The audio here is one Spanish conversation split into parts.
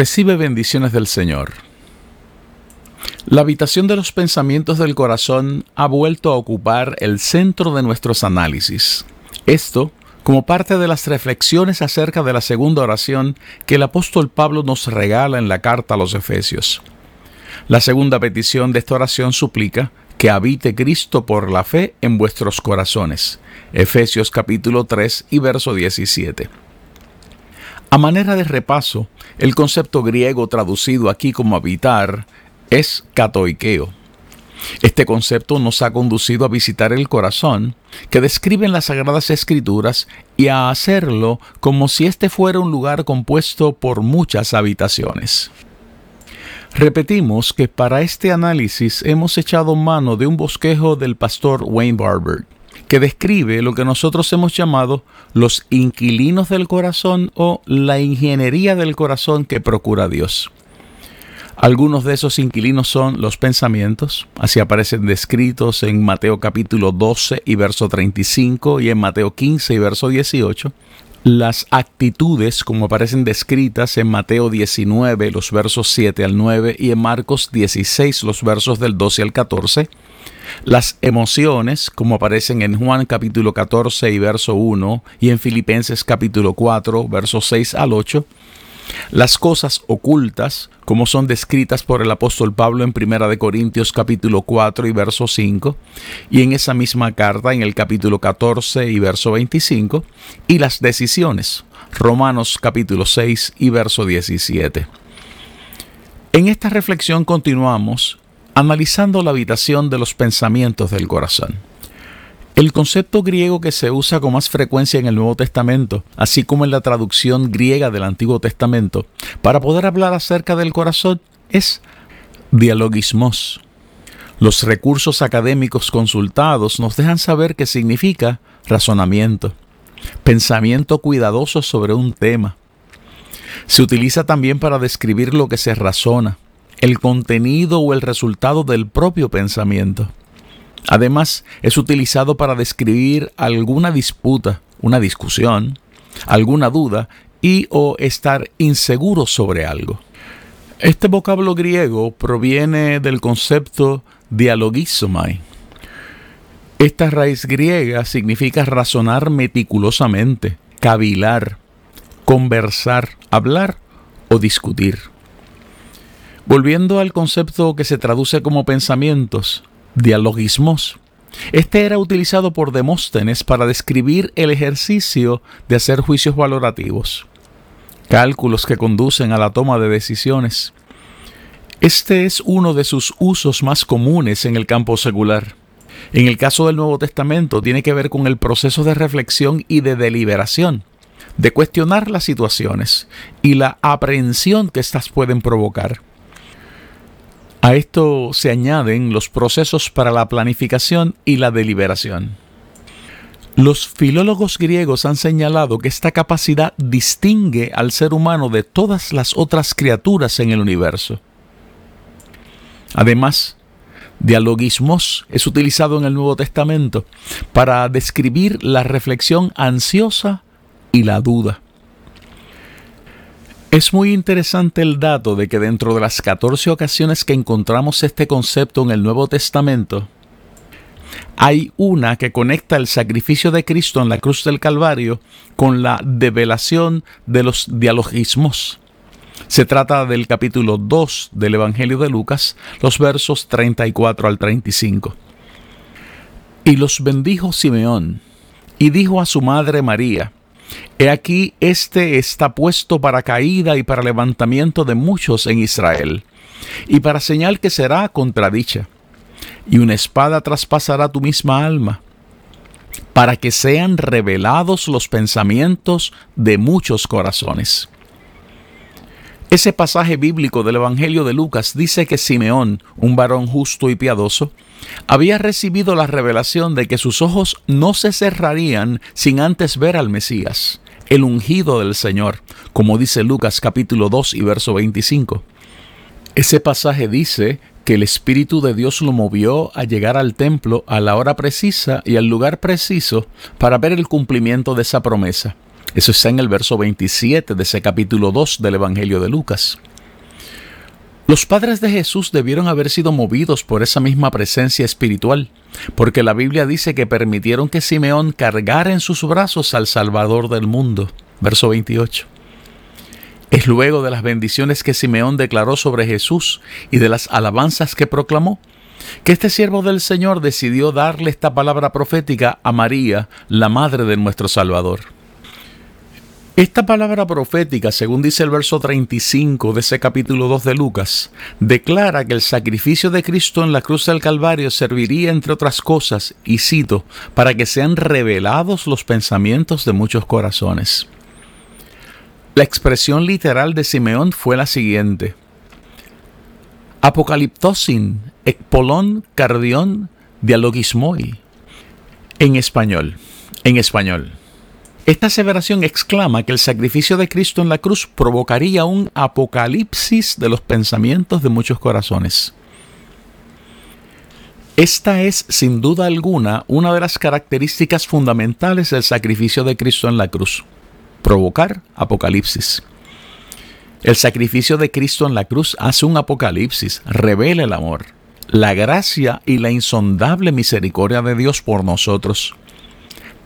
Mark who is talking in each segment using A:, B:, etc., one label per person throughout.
A: Recibe bendiciones del Señor. La habitación de los pensamientos del corazón ha vuelto a ocupar el centro de nuestros análisis. Esto como parte de las reflexiones acerca de la segunda oración que el apóstol Pablo nos regala en la carta a los Efesios. La segunda petición de esta oración suplica que habite Cristo por la fe en vuestros corazones. Efesios capítulo 3 y verso 17. A manera de repaso, el concepto griego traducido aquí como habitar es katoikeo. Este concepto nos ha conducido a visitar el corazón, que describen las Sagradas Escrituras, y a hacerlo como si este fuera un lugar compuesto por muchas habitaciones. Repetimos que para este análisis hemos echado mano de un bosquejo del pastor Wayne Barber que describe lo que nosotros hemos llamado los inquilinos del corazón o la ingeniería del corazón que procura Dios. Algunos de esos inquilinos son los pensamientos, así aparecen descritos en Mateo capítulo 12 y verso 35 y en Mateo 15 y verso 18. Las actitudes, como aparecen descritas en Mateo 19, los versos 7 al 9, y en Marcos 16, los versos del 12 al 14 las emociones, como aparecen en Juan capítulo 14 y verso 1 y en Filipenses capítulo 4, versos 6 al 8. Las cosas ocultas, como son descritas por el apóstol Pablo en Primera de Corintios capítulo 4 y verso 5, y en esa misma carta en el capítulo 14 y verso 25, y las decisiones, Romanos capítulo 6 y verso 17. En esta reflexión continuamos analizando la habitación de los pensamientos del corazón. El concepto griego que se usa con más frecuencia en el Nuevo Testamento, así como en la traducción griega del Antiguo Testamento, para poder hablar acerca del corazón es dialogismos. Los recursos académicos consultados nos dejan saber que significa razonamiento, pensamiento cuidadoso sobre un tema. Se utiliza también para describir lo que se razona, el contenido o el resultado del propio pensamiento. Además, es utilizado para describir alguna disputa, una discusión, alguna duda y o estar inseguro sobre algo. Este vocablo griego proviene del concepto dialogizomai. Esta raíz griega significa razonar meticulosamente, cavilar, conversar, hablar o discutir. Volviendo al concepto que se traduce como pensamientos, dialogismos. Este era utilizado por Demóstenes para describir el ejercicio de hacer juicios valorativos, cálculos que conducen a la toma de decisiones. Este es uno de sus usos más comunes en el campo secular. En el caso del Nuevo Testamento tiene que ver con el proceso de reflexión y de deliberación, de cuestionar las situaciones y la aprehensión que éstas pueden provocar. A esto se añaden los procesos para la planificación y la deliberación. Los filólogos griegos han señalado que esta capacidad distingue al ser humano de todas las otras criaturas en el universo. Además, dialogismos es utilizado en el Nuevo Testamento para describir la reflexión ansiosa y la duda. Es muy interesante el dato de que dentro de las 14 ocasiones que encontramos este concepto en el Nuevo Testamento, hay una que conecta el sacrificio de Cristo en la cruz del Calvario con la develación de los dialogismos. Se trata del capítulo 2 del Evangelio de Lucas, los versos 34 al 35. Y los bendijo Simeón, y dijo a su madre María, He aquí, este está puesto para caída y para levantamiento de muchos en Israel, y para señal que será contradicha. Y una espada traspasará tu misma alma, para que sean revelados los pensamientos de muchos corazones. Ese pasaje bíblico del Evangelio de Lucas dice que Simeón, un varón justo y piadoso, había recibido la revelación de que sus ojos no se cerrarían sin antes ver al Mesías, el ungido del Señor, como dice Lucas capítulo 2 y verso 25. Ese pasaje dice que el Espíritu de Dios lo movió a llegar al templo a la hora precisa y al lugar preciso para ver el cumplimiento de esa promesa. Eso está en el verso 27 de ese capítulo 2 del Evangelio de Lucas. Los padres de Jesús debieron haber sido movidos por esa misma presencia espiritual, porque la Biblia dice que permitieron que Simeón cargara en sus brazos al Salvador del mundo. Verso 28. Es luego de las bendiciones que Simeón declaró sobre Jesús y de las alabanzas que proclamó, que este siervo del Señor decidió darle esta palabra profética a María, la madre de nuestro Salvador. Esta palabra profética, según dice el verso 35 de ese capítulo 2 de Lucas, declara que el sacrificio de Cristo en la cruz del Calvario serviría, entre otras cosas, y cito, para que sean revelados los pensamientos de muchos corazones. La expresión literal de Simeón fue la siguiente. Apocaliptosin, ekpolon, cardión, dialogismoi. En español. En español. Esta aseveración exclama que el sacrificio de Cristo en la cruz provocaría un apocalipsis de los pensamientos de muchos corazones. Esta es, sin duda alguna, una de las características fundamentales del sacrificio de Cristo en la cruz, provocar apocalipsis. El sacrificio de Cristo en la cruz hace un apocalipsis, revela el amor, la gracia y la insondable misericordia de Dios por nosotros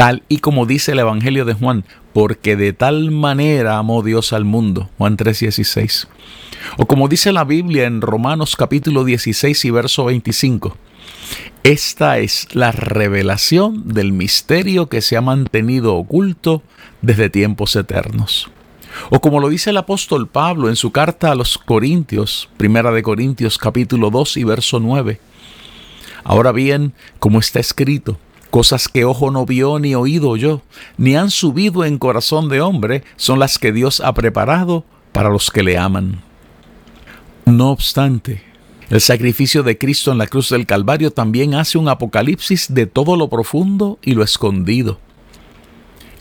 A: tal y como dice el Evangelio de Juan, porque de tal manera amó Dios al mundo, Juan 3:16. O como dice la Biblia en Romanos capítulo 16 y verso 25, esta es la revelación del misterio que se ha mantenido oculto desde tiempos eternos. O como lo dice el apóstol Pablo en su carta a los Corintios, primera de Corintios capítulo 2 y verso 9. Ahora bien, como está escrito, Cosas que ojo no vio ni oído yo, ni han subido en corazón de hombre, son las que Dios ha preparado para los que le aman. No obstante, el sacrificio de Cristo en la cruz del Calvario también hace un apocalipsis de todo lo profundo y lo escondido.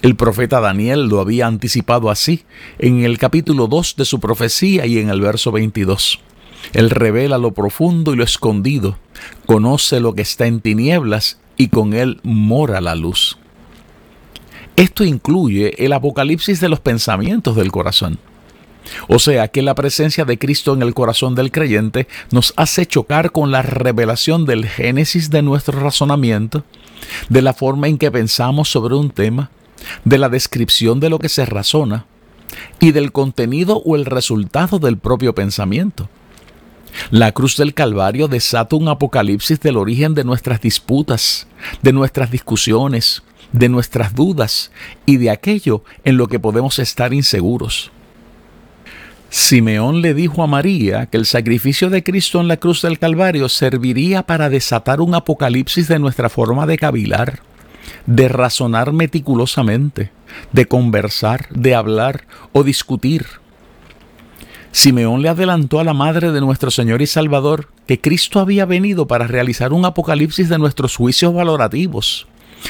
A: El profeta Daniel lo había anticipado así en el capítulo 2 de su profecía y en el verso 22. Él revela lo profundo y lo escondido, conoce lo que está en tinieblas y con él mora la luz. Esto incluye el apocalipsis de los pensamientos del corazón. O sea que la presencia de Cristo en el corazón del creyente nos hace chocar con la revelación del génesis de nuestro razonamiento, de la forma en que pensamos sobre un tema, de la descripción de lo que se razona y del contenido o el resultado del propio pensamiento. La cruz del Calvario desata un apocalipsis del origen de nuestras disputas, de nuestras discusiones, de nuestras dudas y de aquello en lo que podemos estar inseguros. Simeón le dijo a María que el sacrificio de Cristo en la cruz del Calvario serviría para desatar un apocalipsis de nuestra forma de cavilar, de razonar meticulosamente, de conversar, de hablar o discutir Simeón le adelantó a la madre de nuestro Señor y Salvador que Cristo había venido para realizar un apocalipsis de nuestros juicios valorativos,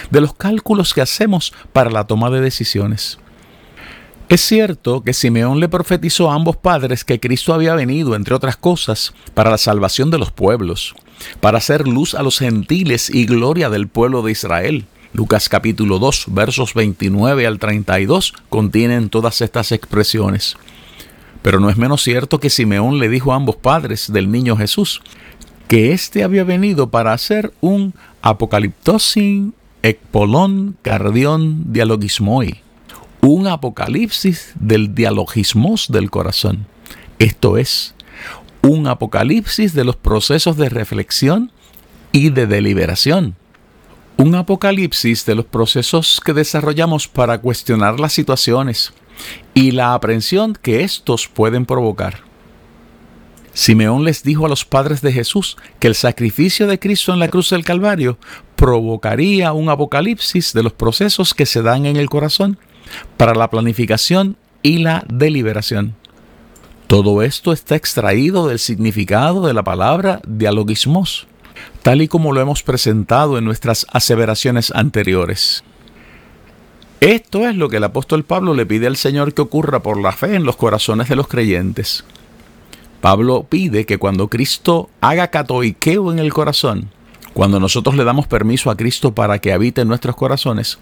A: de los cálculos que hacemos para la toma de decisiones. Es cierto que Simeón le profetizó a ambos padres que Cristo había venido, entre otras cosas, para la salvación de los pueblos, para hacer luz a los gentiles y gloria del pueblo de Israel. Lucas capítulo 2 versos 29 al 32 contienen todas estas expresiones. Pero no es menos cierto que Simeón le dijo a ambos padres del niño Jesús que éste había venido para hacer un apocaliptosin ekpolon cardión dialogismoi, un apocalipsis del dialogismos del corazón. Esto es, un apocalipsis de los procesos de reflexión y de deliberación. un apocalipsis de los procesos que desarrollamos para cuestionar las situaciones y la aprensión que estos pueden provocar. Simeón les dijo a los padres de Jesús que el sacrificio de Cristo en la cruz del Calvario provocaría un apocalipsis de los procesos que se dan en el corazón para la planificación y la deliberación. Todo esto está extraído del significado de la palabra dialogismos, tal y como lo hemos presentado en nuestras aseveraciones anteriores. Esto es lo que el apóstol Pablo le pide al Señor que ocurra por la fe en los corazones de los creyentes. Pablo pide que cuando Cristo haga catoiqueo en el corazón, cuando nosotros le damos permiso a Cristo para que habite en nuestros corazones,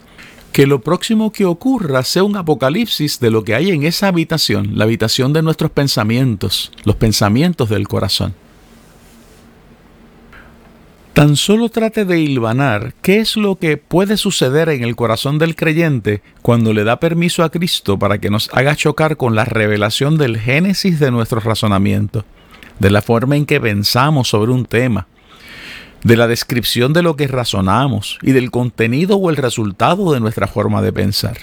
A: que lo próximo que ocurra sea un apocalipsis de lo que hay en esa habitación, la habitación de nuestros pensamientos, los pensamientos del corazón. Tan solo trate de hilvanar qué es lo que puede suceder en el corazón del creyente cuando le da permiso a Cristo para que nos haga chocar con la revelación del génesis de nuestro razonamiento, de la forma en que pensamos sobre un tema, de la descripción de lo que razonamos y del contenido o el resultado de nuestra forma de pensar.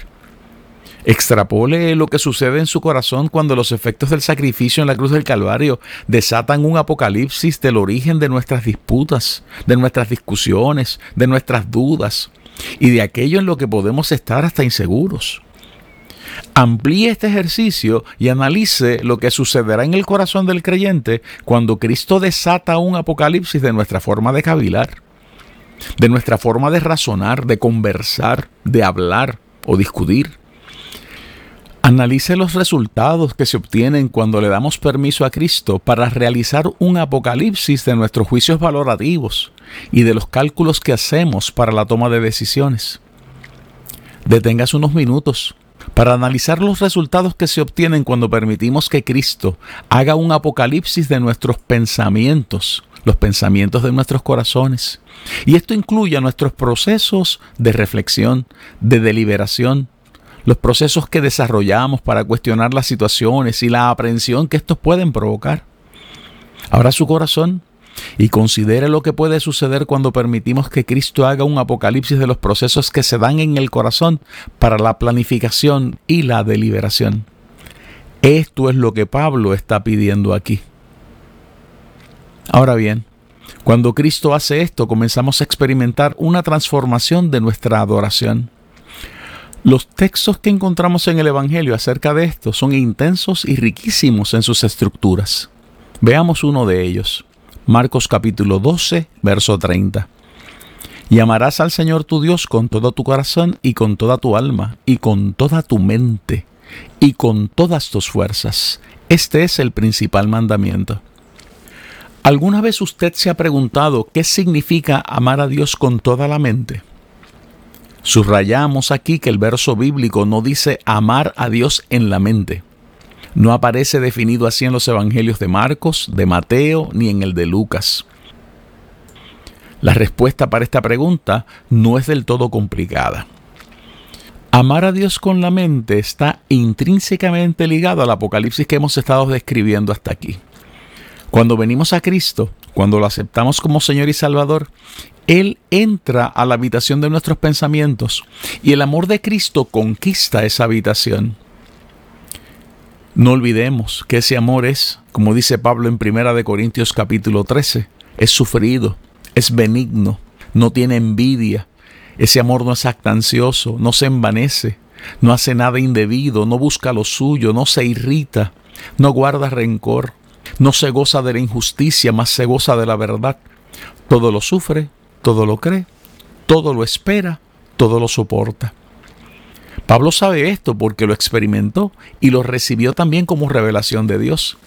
A: Extrapole lo que sucede en su corazón cuando los efectos del sacrificio en la cruz del Calvario desatan un apocalipsis del origen de nuestras disputas, de nuestras discusiones, de nuestras dudas y de aquello en lo que podemos estar hasta inseguros. Amplíe este ejercicio y analice lo que sucederá en el corazón del creyente cuando Cristo desata un apocalipsis de nuestra forma de cavilar, de nuestra forma de razonar, de conversar, de hablar o discutir. Analice los resultados que se obtienen cuando le damos permiso a Cristo para realizar un apocalipsis de nuestros juicios valorativos y de los cálculos que hacemos para la toma de decisiones. Deténgase unos minutos para analizar los resultados que se obtienen cuando permitimos que Cristo haga un apocalipsis de nuestros pensamientos, los pensamientos de nuestros corazones. Y esto incluye nuestros procesos de reflexión, de deliberación, los procesos que desarrollamos para cuestionar las situaciones y la aprehensión que estos pueden provocar. Abra su corazón y considere lo que puede suceder cuando permitimos que Cristo haga un apocalipsis de los procesos que se dan en el corazón para la planificación y la deliberación. Esto es lo que Pablo está pidiendo aquí. Ahora bien, cuando Cristo hace esto, comenzamos a experimentar una transformación de nuestra adoración. Los textos que encontramos en el Evangelio acerca de esto son intensos y riquísimos en sus estructuras. Veamos uno de ellos. Marcos capítulo 12, verso 30. Y amarás al Señor tu Dios con todo tu corazón y con toda tu alma y con toda tu mente y con todas tus fuerzas. Este es el principal mandamiento. ¿Alguna vez usted se ha preguntado qué significa amar a Dios con toda la mente? Subrayamos aquí que el verso bíblico no dice amar a Dios en la mente. No aparece definido así en los evangelios de Marcos, de Mateo, ni en el de Lucas. La respuesta para esta pregunta no es del todo complicada. Amar a Dios con la mente está intrínsecamente ligado al apocalipsis que hemos estado describiendo hasta aquí. Cuando venimos a Cristo, cuando lo aceptamos como Señor y Salvador, él entra a la habitación de nuestros pensamientos y el amor de Cristo conquista esa habitación. No olvidemos que ese amor es, como dice Pablo en Primera de Corintios capítulo 13, es sufrido, es benigno, no tiene envidia. Ese amor no es actancioso, no se envanece, no hace nada indebido, no busca lo suyo, no se irrita, no guarda rencor, no se goza de la injusticia, más se goza de la verdad. Todo lo sufre, todo lo cree, todo lo espera, todo lo soporta. Pablo sabe esto porque lo experimentó y lo recibió también como revelación de Dios.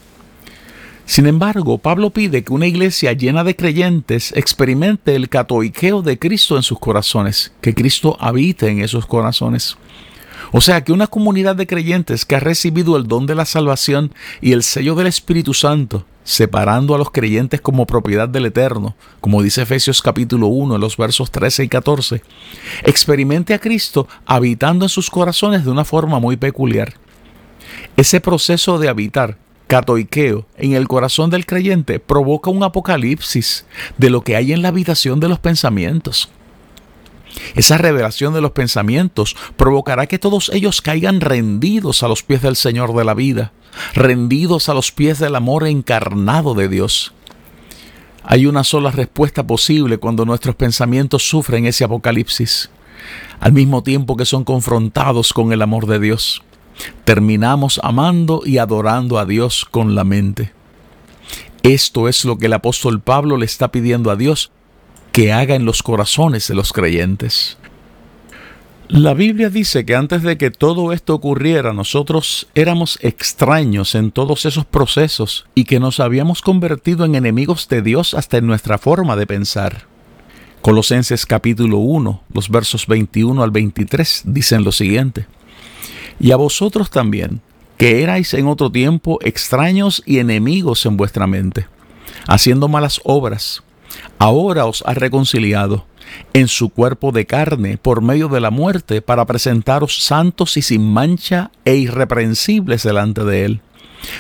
A: Sin embargo, Pablo pide que una iglesia llena de creyentes experimente el catoiqueo de Cristo en sus corazones, que Cristo habite en esos corazones. O sea, que una comunidad de creyentes que ha recibido el don de la salvación y el sello del Espíritu Santo separando a los creyentes como propiedad del Eterno, como dice Efesios capítulo 1 en los versos 13 y 14, experimente a Cristo habitando en sus corazones de una forma muy peculiar. Ese proceso de habitar, catoiqueo, en el corazón del creyente provoca un apocalipsis de lo que hay en la habitación de los pensamientos. Esa revelación de los pensamientos provocará que todos ellos caigan rendidos a los pies del Señor de la vida, rendidos a los pies del amor encarnado de Dios. Hay una sola respuesta posible cuando nuestros pensamientos sufren ese apocalipsis, al mismo tiempo que son confrontados con el amor de Dios. Terminamos amando y adorando a Dios con la mente. Esto es lo que el apóstol Pablo le está pidiendo a Dios que haga en los corazones de los creyentes. La Biblia dice que antes de que todo esto ocurriera nosotros éramos extraños en todos esos procesos y que nos habíamos convertido en enemigos de Dios hasta en nuestra forma de pensar. Colosenses capítulo 1, los versos 21 al 23 dicen lo siguiente. Y a vosotros también, que erais en otro tiempo extraños y enemigos en vuestra mente, haciendo malas obras, ahora os ha reconciliado en su cuerpo de carne por medio de la muerte para presentaros santos y sin mancha e irreprensibles delante de él.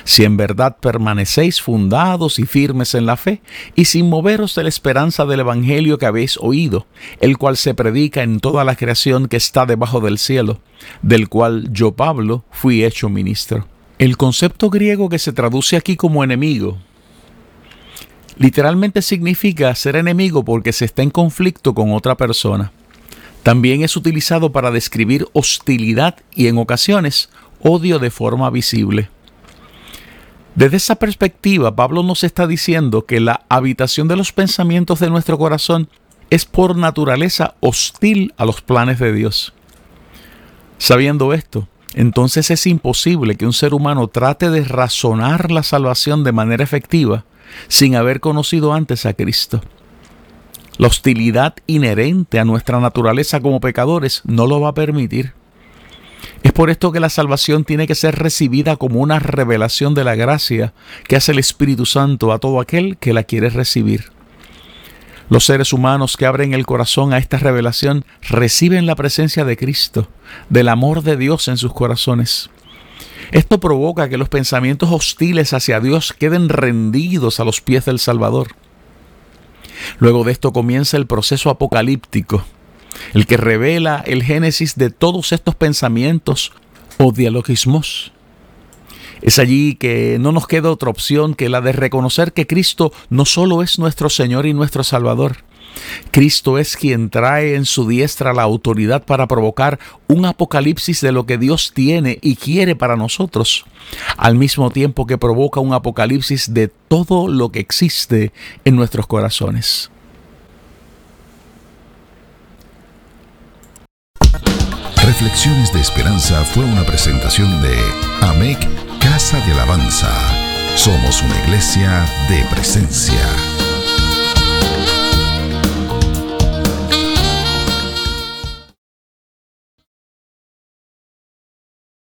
A: Si en verdad permanecéis fundados y firmes en la fe, y sin moveros de la esperanza del Evangelio que habéis oído, el cual se predica en toda la creación que está debajo del cielo, del cual yo, Pablo, fui hecho ministro. El concepto griego que se traduce aquí como enemigo literalmente significa ser enemigo porque se está en conflicto con otra persona. También es utilizado para describir hostilidad y en ocasiones odio de forma visible. Desde esa perspectiva, Pablo nos está diciendo que la habitación de los pensamientos de nuestro corazón es por naturaleza hostil a los planes de Dios. Sabiendo esto, entonces es imposible que un ser humano trate de razonar la salvación de manera efectiva sin haber conocido antes a Cristo. La hostilidad inherente a nuestra naturaleza como pecadores no lo va a permitir. Es por esto que la salvación tiene que ser recibida como una revelación de la gracia que hace el Espíritu Santo a todo aquel que la quiere recibir. Los seres humanos que abren el corazón a esta revelación reciben la presencia de Cristo, del amor de Dios en sus corazones. Esto provoca que los pensamientos hostiles hacia Dios queden rendidos a los pies del Salvador. Luego de esto comienza el proceso apocalíptico, el que revela el génesis de todos estos pensamientos o dialogismos. Es allí que no nos queda otra opción que la de reconocer que Cristo no solo es nuestro Señor y nuestro Salvador, Cristo es quien trae en su diestra la autoridad para provocar un apocalipsis de lo que Dios tiene y quiere para nosotros, al mismo tiempo que provoca un apocalipsis de todo lo que existe en nuestros corazones.
B: Reflexiones de Esperanza fue una presentación de AMEC Casa de Alabanza. Somos una iglesia de presencia.